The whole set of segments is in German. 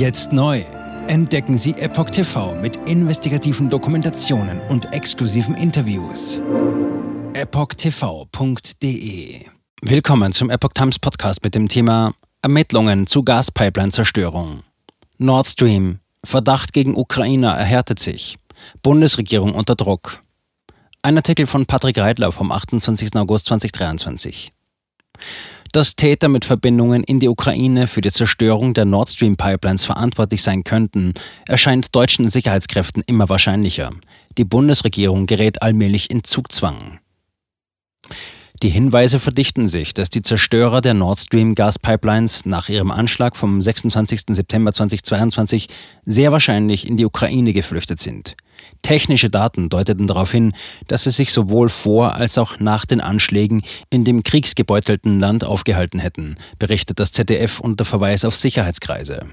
Jetzt neu. Entdecken Sie Epoch TV mit investigativen Dokumentationen und exklusiven Interviews. EpochTV.de Willkommen zum Epoch Times Podcast mit dem Thema Ermittlungen zu Gaspipeline-Zerstörung. Nord Stream. Verdacht gegen Ukrainer erhärtet sich. Bundesregierung unter Druck. Ein Artikel von Patrick Reitler vom 28. August 2023. Dass Täter mit Verbindungen in die Ukraine für die Zerstörung der Nord Stream Pipelines verantwortlich sein könnten, erscheint deutschen Sicherheitskräften immer wahrscheinlicher. Die Bundesregierung gerät allmählich in Zugzwang. Die Hinweise verdichten sich, dass die Zerstörer der Nord Stream Gaspipelines nach ihrem Anschlag vom 26. September 2022 sehr wahrscheinlich in die Ukraine geflüchtet sind. Technische Daten deuteten darauf hin, dass sie sich sowohl vor als auch nach den Anschlägen in dem kriegsgebeutelten Land aufgehalten hätten, berichtet das ZDF unter Verweis auf Sicherheitskreise.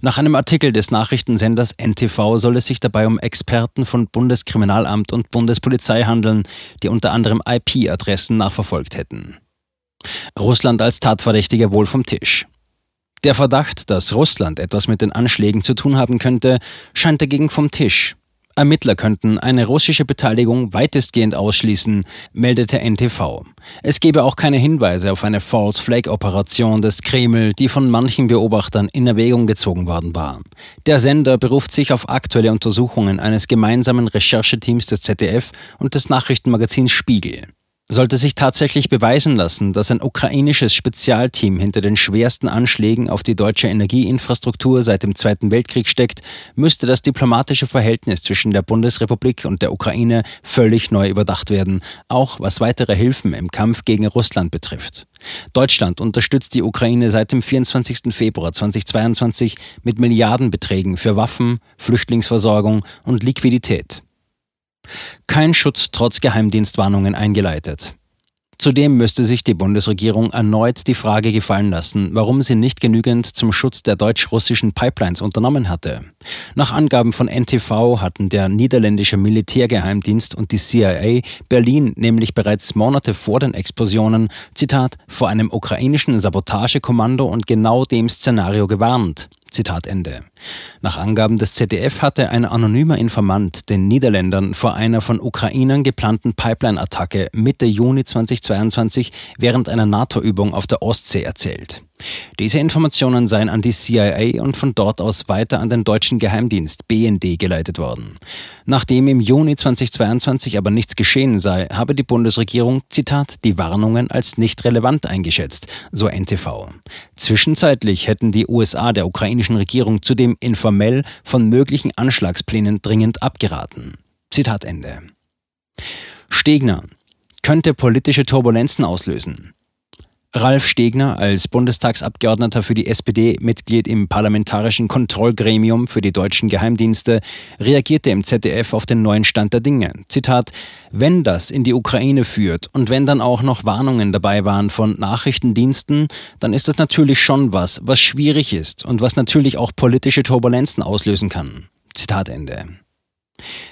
Nach einem Artikel des Nachrichtensenders NTV soll es sich dabei um Experten von Bundeskriminalamt und Bundespolizei handeln, die unter anderem IP-Adressen nachverfolgt hätten. Russland als Tatverdächtiger wohl vom Tisch. Der Verdacht, dass Russland etwas mit den Anschlägen zu tun haben könnte, scheint dagegen vom Tisch. Ermittler könnten eine russische Beteiligung weitestgehend ausschließen, meldete NTV. Es gebe auch keine Hinweise auf eine False Flag Operation des Kreml, die von manchen Beobachtern in Erwägung gezogen worden war. Der Sender beruft sich auf aktuelle Untersuchungen eines gemeinsamen Rechercheteams des ZDF und des Nachrichtenmagazins Spiegel. Sollte sich tatsächlich beweisen lassen, dass ein ukrainisches Spezialteam hinter den schwersten Anschlägen auf die deutsche Energieinfrastruktur seit dem Zweiten Weltkrieg steckt, müsste das diplomatische Verhältnis zwischen der Bundesrepublik und der Ukraine völlig neu überdacht werden, auch was weitere Hilfen im Kampf gegen Russland betrifft. Deutschland unterstützt die Ukraine seit dem 24. Februar 2022 mit Milliardenbeträgen für Waffen, Flüchtlingsversorgung und Liquidität. Kein Schutz trotz Geheimdienstwarnungen eingeleitet. Zudem müsste sich die Bundesregierung erneut die Frage gefallen lassen, warum sie nicht genügend zum Schutz der deutsch-russischen Pipelines unternommen hatte. Nach Angaben von NTV hatten der niederländische Militärgeheimdienst und die CIA Berlin nämlich bereits Monate vor den Explosionen, Zitat, vor einem ukrainischen Sabotagekommando und genau dem Szenario gewarnt. Zitat Ende. Nach Angaben des ZDF hatte ein anonymer Informant den Niederländern vor einer von Ukrainern geplanten Pipeline-Attacke Mitte Juni 2022 während einer NATO-Übung auf der Ostsee erzählt. Diese Informationen seien an die CIA und von dort aus weiter an den deutschen Geheimdienst BND geleitet worden. Nachdem im Juni 2022 aber nichts geschehen sei, habe die Bundesregierung, Zitat, die Warnungen als nicht relevant eingeschätzt, so NTV. Zwischenzeitlich hätten die USA der ukrainischen Regierung zudem informell von möglichen Anschlagsplänen dringend abgeraten. Zitat Ende. Stegner könnte politische Turbulenzen auslösen. Ralf Stegner als Bundestagsabgeordneter für die SPD, Mitglied im Parlamentarischen Kontrollgremium für die deutschen Geheimdienste, reagierte im ZDF auf den neuen Stand der Dinge. Zitat: Wenn das in die Ukraine führt und wenn dann auch noch Warnungen dabei waren von Nachrichtendiensten, dann ist das natürlich schon was, was schwierig ist und was natürlich auch politische Turbulenzen auslösen kann. Zitat Ende.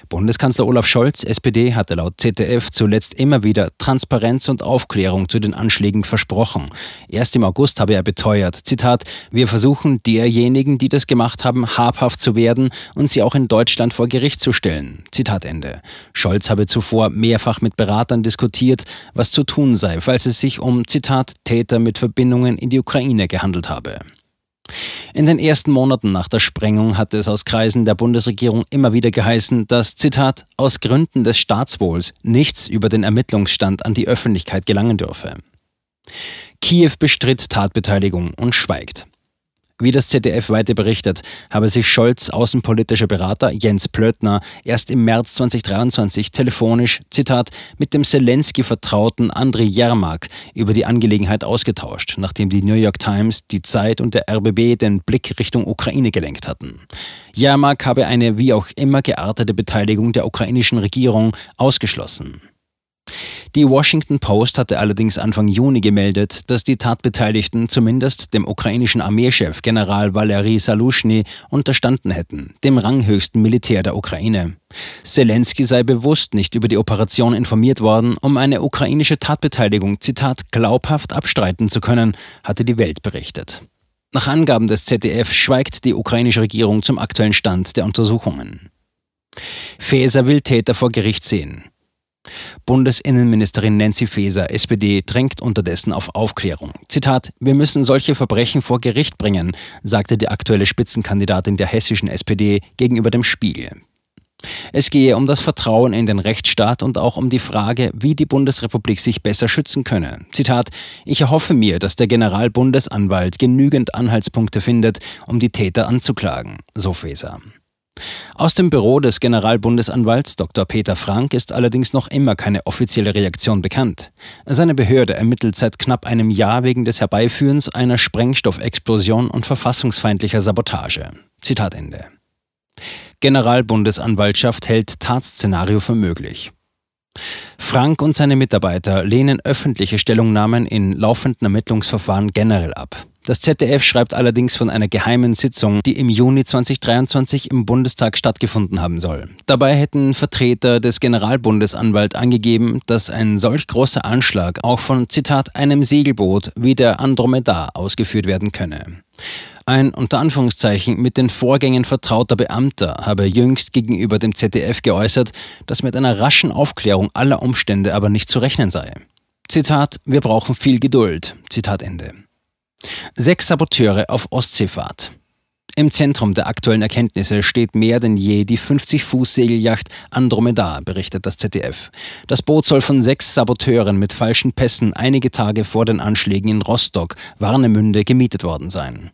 Bundeskanzler Olaf Scholz, SPD, hatte laut ZDF zuletzt immer wieder Transparenz und Aufklärung zu den Anschlägen versprochen. Erst im August habe er beteuert, Zitat, wir versuchen derjenigen, die das gemacht haben, habhaft zu werden und sie auch in Deutschland vor Gericht zu stellen. Zitat Ende. Scholz habe zuvor mehrfach mit Beratern diskutiert, was zu tun sei, falls es sich um, Zitat, Täter mit Verbindungen in die Ukraine gehandelt habe. In den ersten Monaten nach der Sprengung hatte es aus Kreisen der Bundesregierung immer wieder geheißen, dass, Zitat, aus Gründen des Staatswohls nichts über den Ermittlungsstand an die Öffentlichkeit gelangen dürfe. Kiew bestritt Tatbeteiligung und schweigt. Wie das ZDF weiter berichtet, habe sich Scholz außenpolitischer Berater Jens Plötner erst im März 2023 telefonisch, Zitat, mit dem Zelensky-Vertrauten Andriy Jermak über die Angelegenheit ausgetauscht, nachdem die New York Times, die Zeit und der RBB den Blick Richtung Ukraine gelenkt hatten. Jermak habe eine wie auch immer geartete Beteiligung der ukrainischen Regierung ausgeschlossen. Die Washington Post hatte allerdings Anfang Juni gemeldet, dass die Tatbeteiligten zumindest dem ukrainischen Armeechef General Valery Salushny unterstanden hätten, dem ranghöchsten Militär der Ukraine. Zelensky sei bewusst nicht über die Operation informiert worden, um eine ukrainische Tatbeteiligung, Zitat, glaubhaft abstreiten zu können, hatte die Welt berichtet. Nach Angaben des ZDF schweigt die ukrainische Regierung zum aktuellen Stand der Untersuchungen. Faeser will Täter vor Gericht sehen. Bundesinnenministerin Nancy Faeser, SPD, drängt unterdessen auf Aufklärung. Zitat: Wir müssen solche Verbrechen vor Gericht bringen, sagte die aktuelle Spitzenkandidatin der hessischen SPD gegenüber dem Spiegel. Es gehe um das Vertrauen in den Rechtsstaat und auch um die Frage, wie die Bundesrepublik sich besser schützen könne. Zitat, ich erhoffe mir, dass der Generalbundesanwalt genügend Anhaltspunkte findet, um die Täter anzuklagen, so Faeser. Aus dem Büro des Generalbundesanwalts Dr. Peter Frank ist allerdings noch immer keine offizielle Reaktion bekannt. Seine Behörde ermittelt seit knapp einem Jahr wegen des Herbeiführens einer Sprengstoffexplosion und verfassungsfeindlicher Sabotage. Zitat Ende. Generalbundesanwaltschaft hält Tatszenario für möglich. Frank und seine Mitarbeiter lehnen öffentliche Stellungnahmen in laufenden Ermittlungsverfahren generell ab. Das ZDF schreibt allerdings von einer geheimen Sitzung, die im Juni 2023 im Bundestag stattgefunden haben soll. Dabei hätten Vertreter des Generalbundesanwalts angegeben, dass ein solch großer Anschlag auch von, Zitat, einem Segelboot wie der Andromeda ausgeführt werden könne. Ein unter Anführungszeichen mit den Vorgängen vertrauter Beamter habe jüngst gegenüber dem ZDF geäußert, dass mit einer raschen Aufklärung aller Umstände aber nicht zu rechnen sei. Zitat, wir brauchen viel Geduld. Zitat Ende. Sechs Saboteure auf Ostseefahrt. Im Zentrum der aktuellen Erkenntnisse steht mehr denn je die 50-Fuß-Segelyacht Andromeda, berichtet das ZDF. Das Boot soll von sechs Saboteuren mit falschen Pässen einige Tage vor den Anschlägen in Rostock, Warnemünde, gemietet worden sein.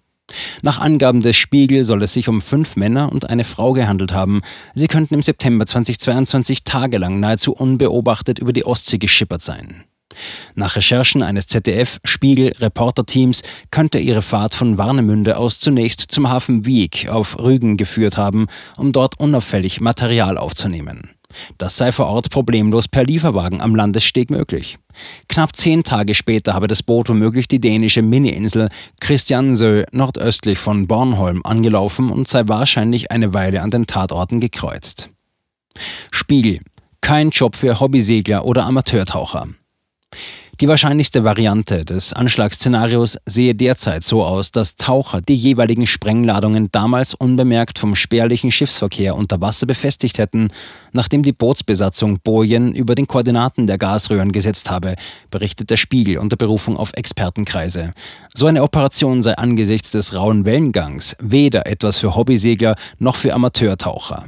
Nach Angaben des Spiegel soll es sich um fünf Männer und eine Frau gehandelt haben. Sie könnten im September 2022 tagelang nahezu unbeobachtet über die Ostsee geschippert sein. Nach Recherchen eines ZDF-Spiegel-Reporterteams könnte ihre Fahrt von Warnemünde aus zunächst zum Hafen Wieg auf Rügen geführt haben, um dort unauffällig Material aufzunehmen. Das sei vor Ort problemlos per Lieferwagen am Landessteg möglich. Knapp zehn Tage später habe das Boot womöglich die dänische Mini-Insel Christiansø nordöstlich von Bornholm angelaufen und sei wahrscheinlich eine Weile an den Tatorten gekreuzt. Spiegel. Kein Job für Hobbysegler oder Amateurtaucher. Die wahrscheinlichste Variante des Anschlagsszenarios sehe derzeit so aus, dass Taucher die jeweiligen Sprengladungen damals unbemerkt vom spärlichen Schiffsverkehr unter Wasser befestigt hätten, nachdem die Bootsbesatzung Bojen über den Koordinaten der Gasröhren gesetzt habe, berichtet der Spiegel unter Berufung auf Expertenkreise. So eine Operation sei angesichts des rauen Wellengangs weder etwas für Hobbysegler noch für Amateurtaucher.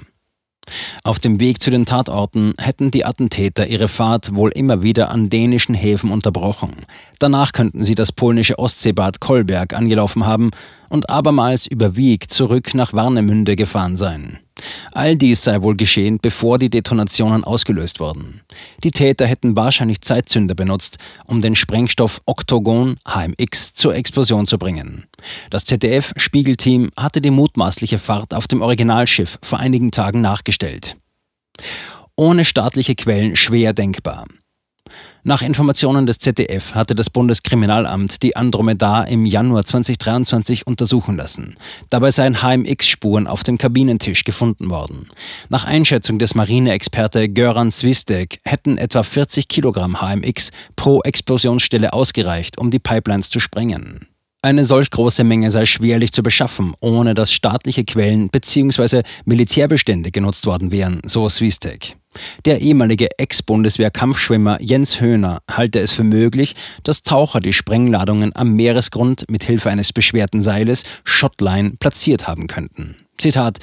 Auf dem Weg zu den Tatorten hätten die Attentäter ihre Fahrt wohl immer wieder an dänischen Häfen unterbrochen. Danach könnten sie das polnische Ostseebad Kolberg angelaufen haben und abermals über Wieg zurück nach Warnemünde gefahren sein. All dies sei wohl geschehen, bevor die Detonationen ausgelöst wurden. Die Täter hätten wahrscheinlich Zeitzünder benutzt, um den Sprengstoff Octogon HMX zur Explosion zu bringen. Das ZDF-Spiegelteam hatte die mutmaßliche Fahrt auf dem Originalschiff vor einigen Tagen nachgestellt. Ohne staatliche Quellen schwer denkbar. Nach Informationen des ZDF hatte das Bundeskriminalamt die Andromeda im Januar 2023 untersuchen lassen. Dabei seien HMX-Spuren auf dem Kabinentisch gefunden worden. Nach Einschätzung des Marineexperte Göran Swistek hätten etwa 40 Kilogramm HMX pro Explosionsstelle ausgereicht, um die Pipelines zu sprengen. Eine solch große Menge sei schwerlich zu beschaffen, ohne dass staatliche Quellen bzw. Militärbestände genutzt worden wären, so Swistek. Der ehemalige Ex-Bundeswehr-Kampfschwimmer Jens Höhner halte es für möglich, dass Taucher die Sprengladungen am Meeresgrund mit Hilfe eines beschwerten Seiles Shotline platziert haben könnten. Zitat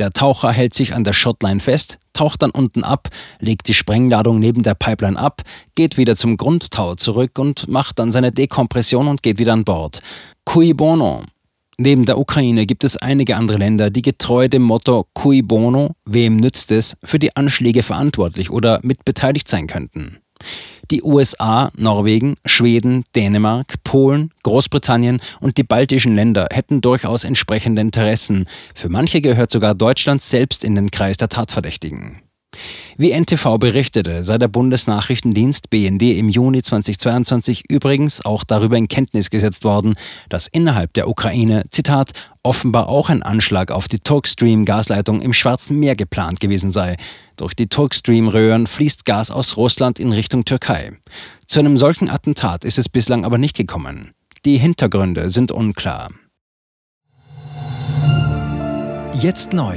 der Taucher hält sich an der Shotline fest, taucht dann unten ab, legt die Sprengladung neben der Pipeline ab, geht wieder zum Grundtau zurück und macht dann seine Dekompression und geht wieder an Bord. Cui bono. Neben der Ukraine gibt es einige andere Länder, die getreu dem Motto Cui bono, wem nützt es, für die Anschläge verantwortlich oder mitbeteiligt sein könnten. Die USA, Norwegen, Schweden, Dänemark, Polen, Großbritannien und die baltischen Länder hätten durchaus entsprechende Interessen. Für manche gehört sogar Deutschland selbst in den Kreis der Tatverdächtigen. Wie NTV berichtete, sei der Bundesnachrichtendienst BND im Juni 2022 übrigens auch darüber in Kenntnis gesetzt worden, dass innerhalb der Ukraine, Zitat, offenbar auch ein Anschlag auf die Turkstream-Gasleitung im Schwarzen Meer geplant gewesen sei. Durch die Turkstream-Röhren fließt Gas aus Russland in Richtung Türkei. Zu einem solchen Attentat ist es bislang aber nicht gekommen. Die Hintergründe sind unklar. Jetzt neu.